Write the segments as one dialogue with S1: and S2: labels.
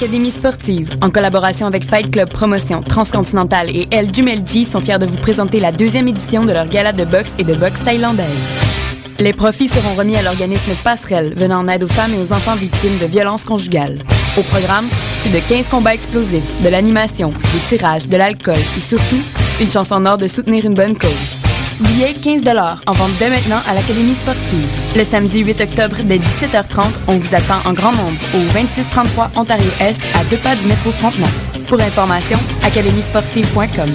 S1: l'Académie sportive, en collaboration avec Fight Club Promotion, Transcontinental et El Jumelji, sont fiers de vous présenter la deuxième édition de leur gala de boxe et de boxe thaïlandaise. Les profits seront remis à l'organisme Passerelle, venant en aide aux femmes et aux enfants victimes de violences conjugales. Au programme, plus de 15 combats explosifs, de l'animation, des tirages, de l'alcool et surtout, une chance en or de soutenir une bonne cause. Billets 15 en vente dès maintenant à l'Académie sportive. Le samedi 8 octobre dès 17h30, on vous attend en grand nombre au 2633 Ontario-Est à deux pas du métro Frontenac. Pour information, académiesportive.com.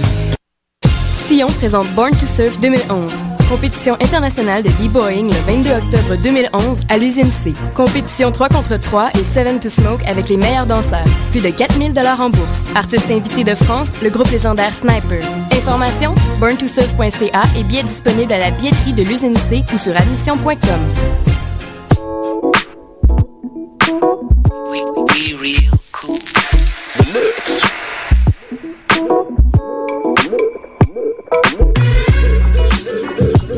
S1: Sion présente Born to Surf 2011 compétition internationale de b-boying le 22 octobre 2011 à l'usine C. Compétition 3 contre 3 et 7 to Smoke avec les meilleurs danseurs. Plus de 4000 dollars en bourse. Artistes invités de France, le groupe légendaire Sniper. Information burntosurf.ca et billets disponibles à la billetterie de l'usine C ou sur admission.com.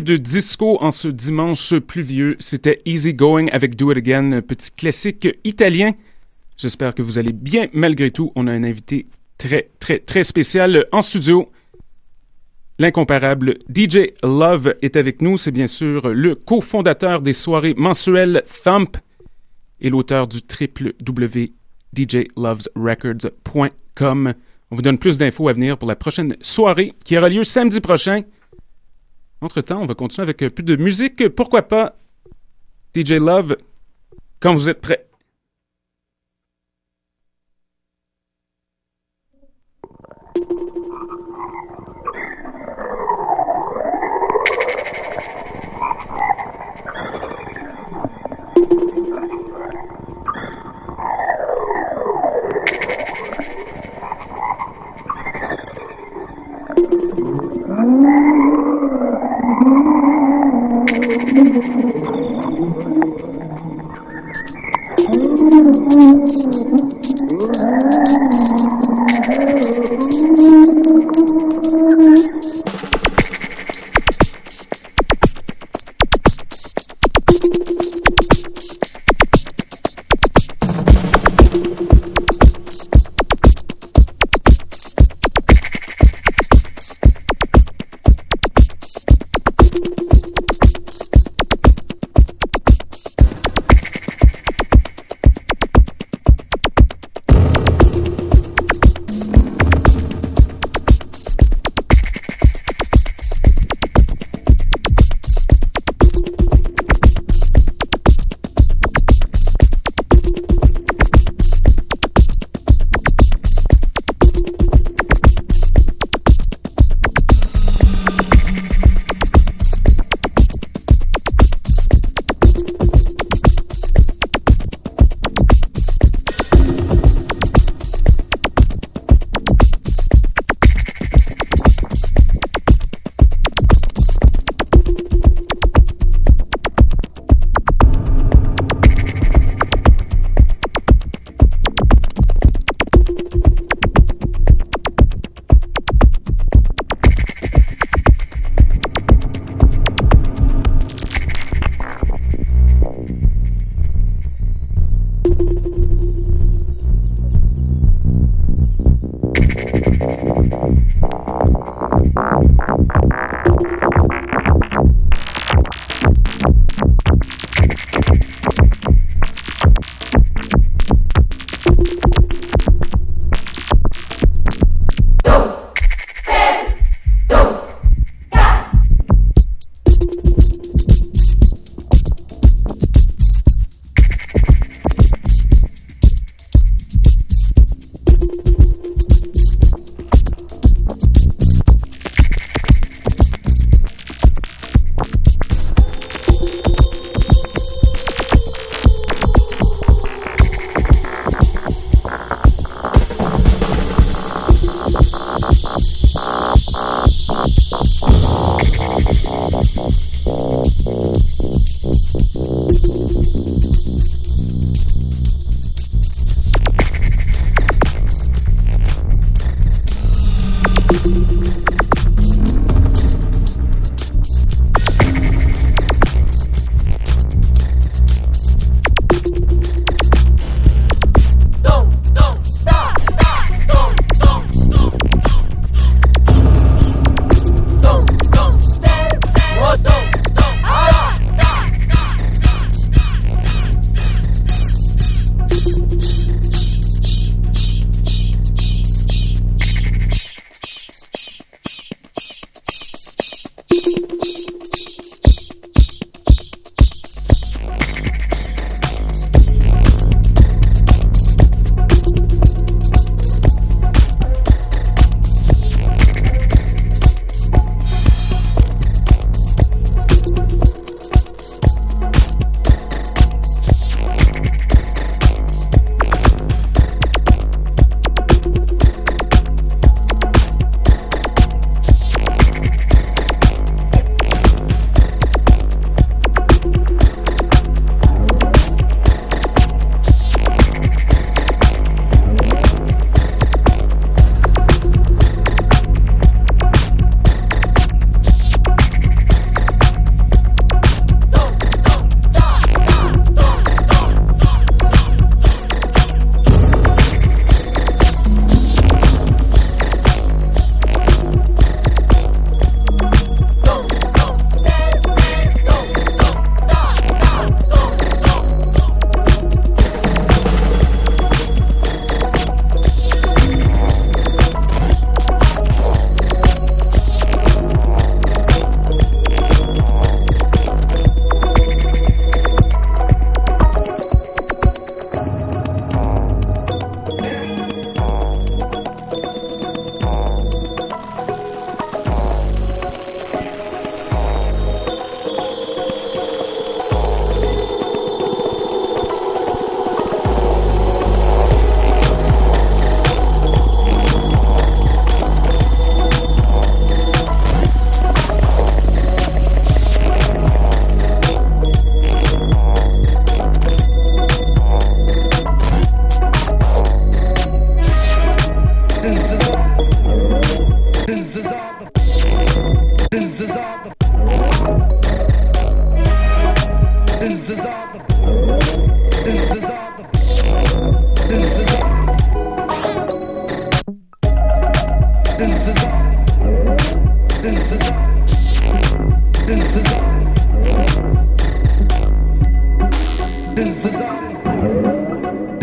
S2: De disco en ce dimanche pluvieux. C'était Easy Going avec Do It Again, petit classique italien. J'espère que vous allez bien malgré tout. On a un invité très, très, très spécial en studio. L'incomparable DJ Love est avec nous. C'est bien sûr le cofondateur des soirées mensuelles Thump et l'auteur du www.djlovesrecords.com. On vous donne plus d'infos à venir pour la prochaine soirée qui aura lieu samedi prochain. Entre-temps, on va continuer avec un peu de musique. Pourquoi pas DJ Love, quand vous êtes prêts.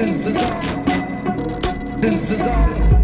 S3: This
S2: is all. This is all.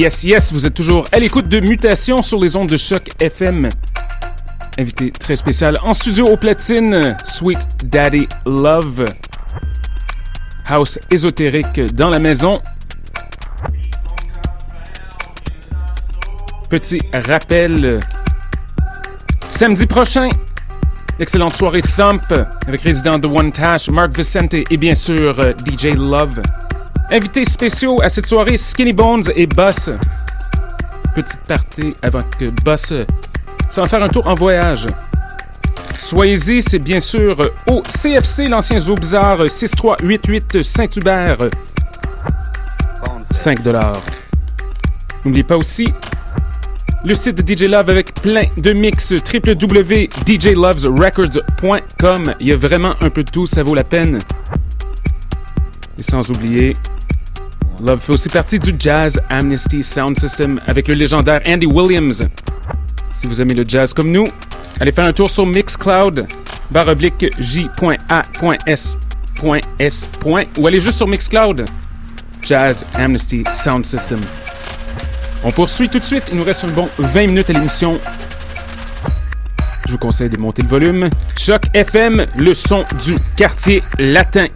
S2: Yes, yes, vous êtes toujours à l'écoute de Mutation sur les ondes de choc FM. Invité très spécial en studio au platine, Sweet Daddy Love. House ésotérique dans la maison. Petit rappel. Samedi prochain, excellente soirée Thump avec résident de One Tash, Mark Vicente et bien sûr euh, DJ Love. Invités spéciaux à cette soirée, Skinny Bones et Boss. Petite partie avant que Boss s'en faire un tour en voyage. Soyez-y, c'est bien sûr au CFC, l'ancien zoo bizarre 6388 Saint-Hubert. 5 dollars. N'oubliez pas aussi le site de DJ Love avec plein de mix www.djlovesrecords.com. Il y a vraiment un peu de tout, ça vaut la peine. Et sans oublier Love fait aussi partie du Jazz Amnesty Sound System avec le légendaire Andy Williams. Si vous aimez le jazz comme nous, allez faire un tour sur Mixcloud, barre oblique j.a.s.s. ou allez juste sur Mixcloud, Jazz Amnesty Sound System. On poursuit tout de suite, il nous reste un bon 20 minutes à l'émission. Je vous conseille de monter le volume. Choc FM, le son du quartier latin.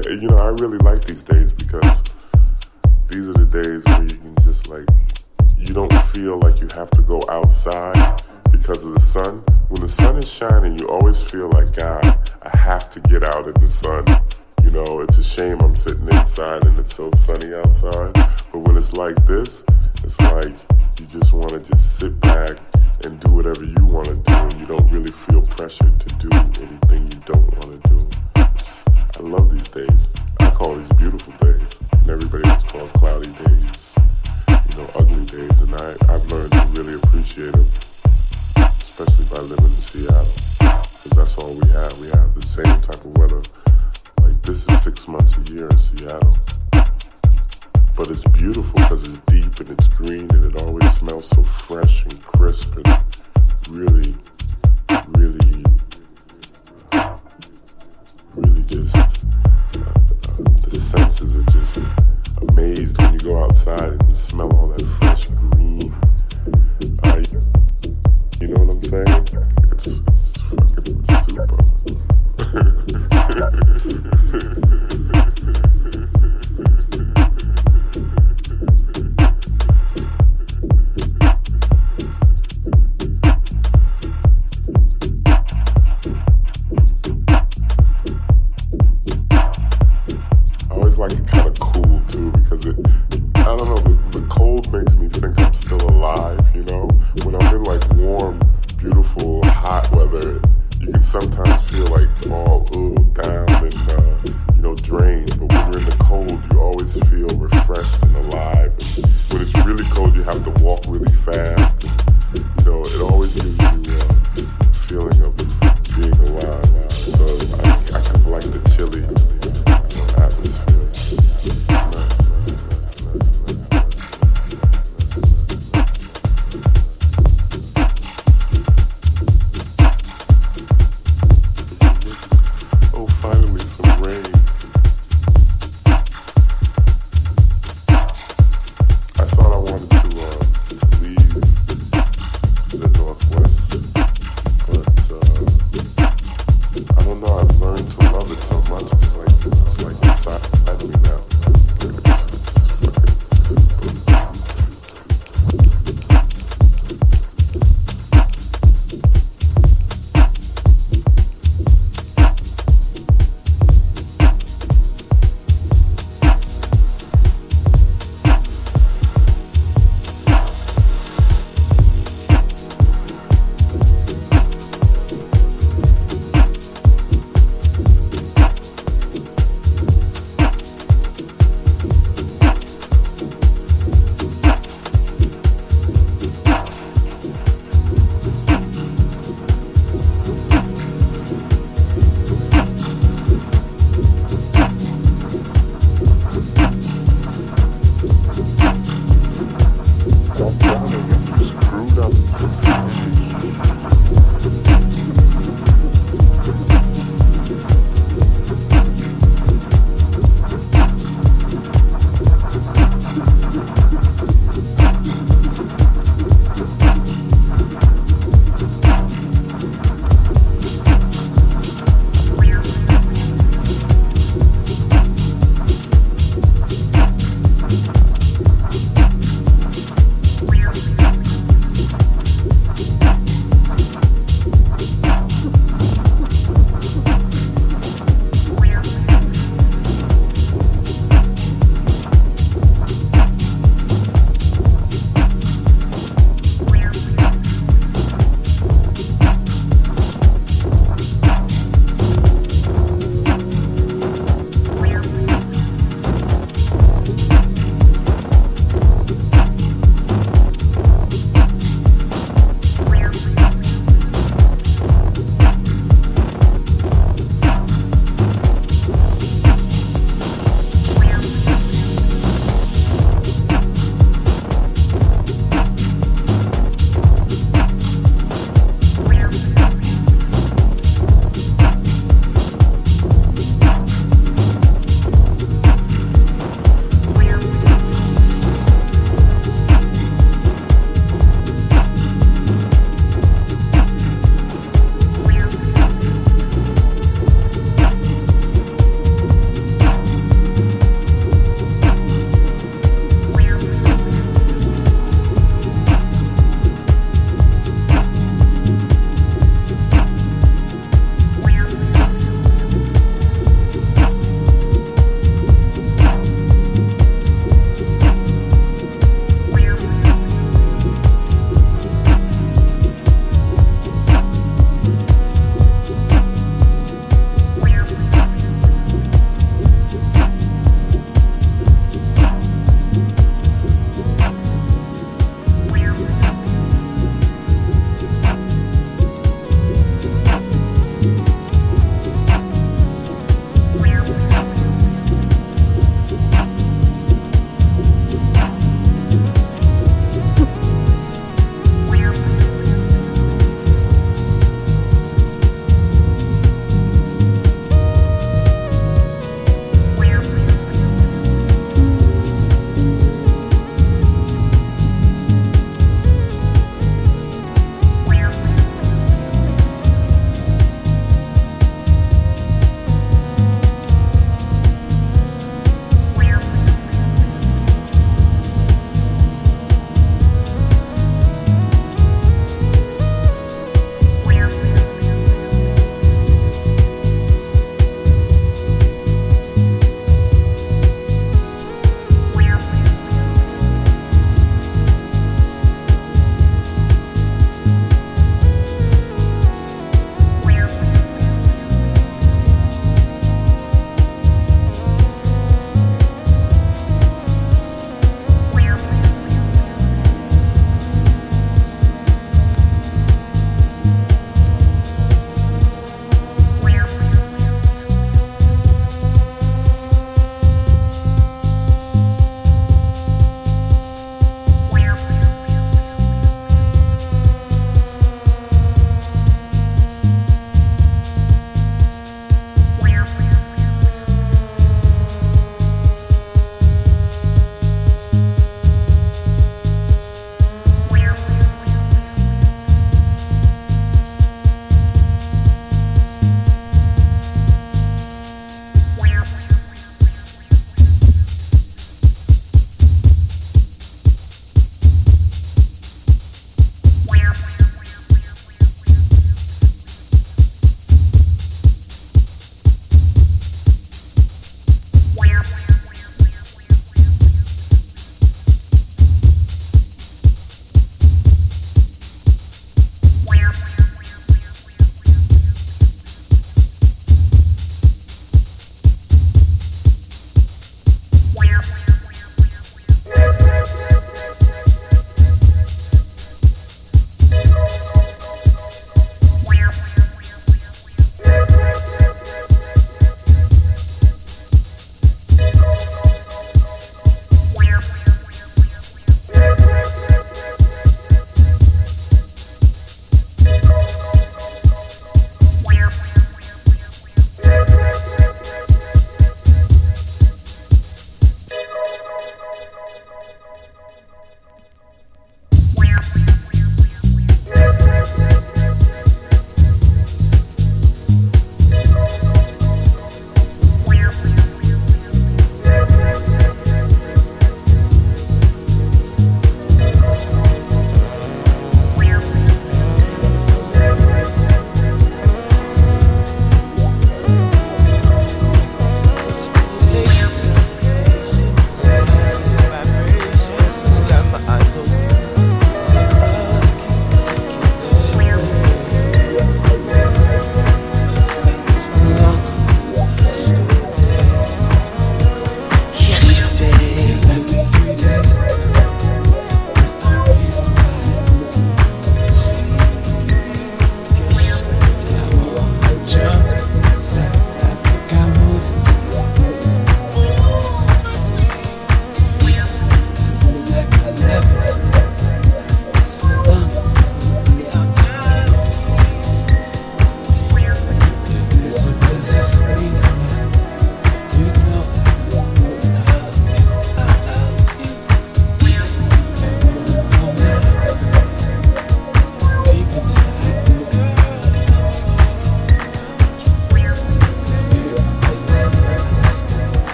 S3: You know, I really like these days because these are the days where you can just like, you don't feel like you have to go outside because of the sun. When the sun is shining, you always feel like, God, I have to get out in the sun. You know, it's a shame I'm sitting inside and it's so sunny outside. But when it's like this, it's like you just want to just sit back and do whatever you want to do, and you don't really feel pressured to do anything you don't want to do. I love these days. I call these beautiful days, and everybody else calls cloudy days, you know, ugly days. And I, I've learned to really appreciate them, especially by living in Seattle, because that's all we have. We have the same type of weather. Like this is six months a year in Seattle. But it's beautiful because it's deep and it's green and it always smells so fresh and crisp and really, really senses are just amazed when you go outside and you smell all that fresh green. Uh, you know what I'm saying?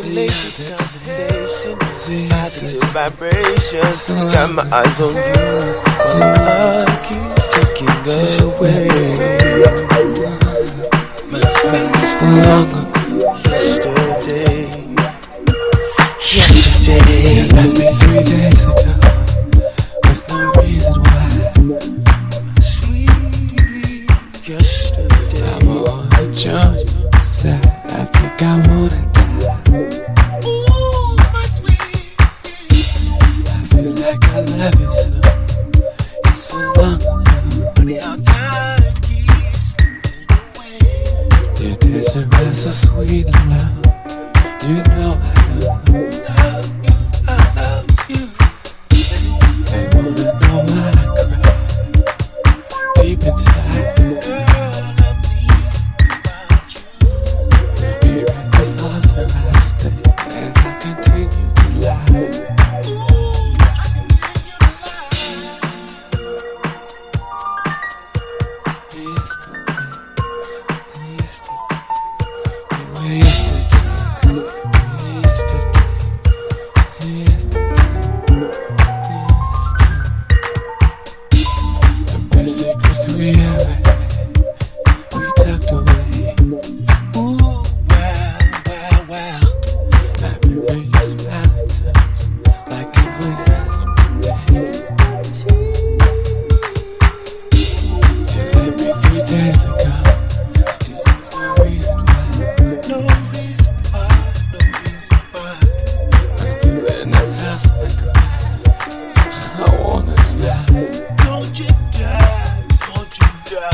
S3: stimulated conversation, positive
S4: vibrations. Got my eyes on you, while heart keeps taking away. My
S5: longer.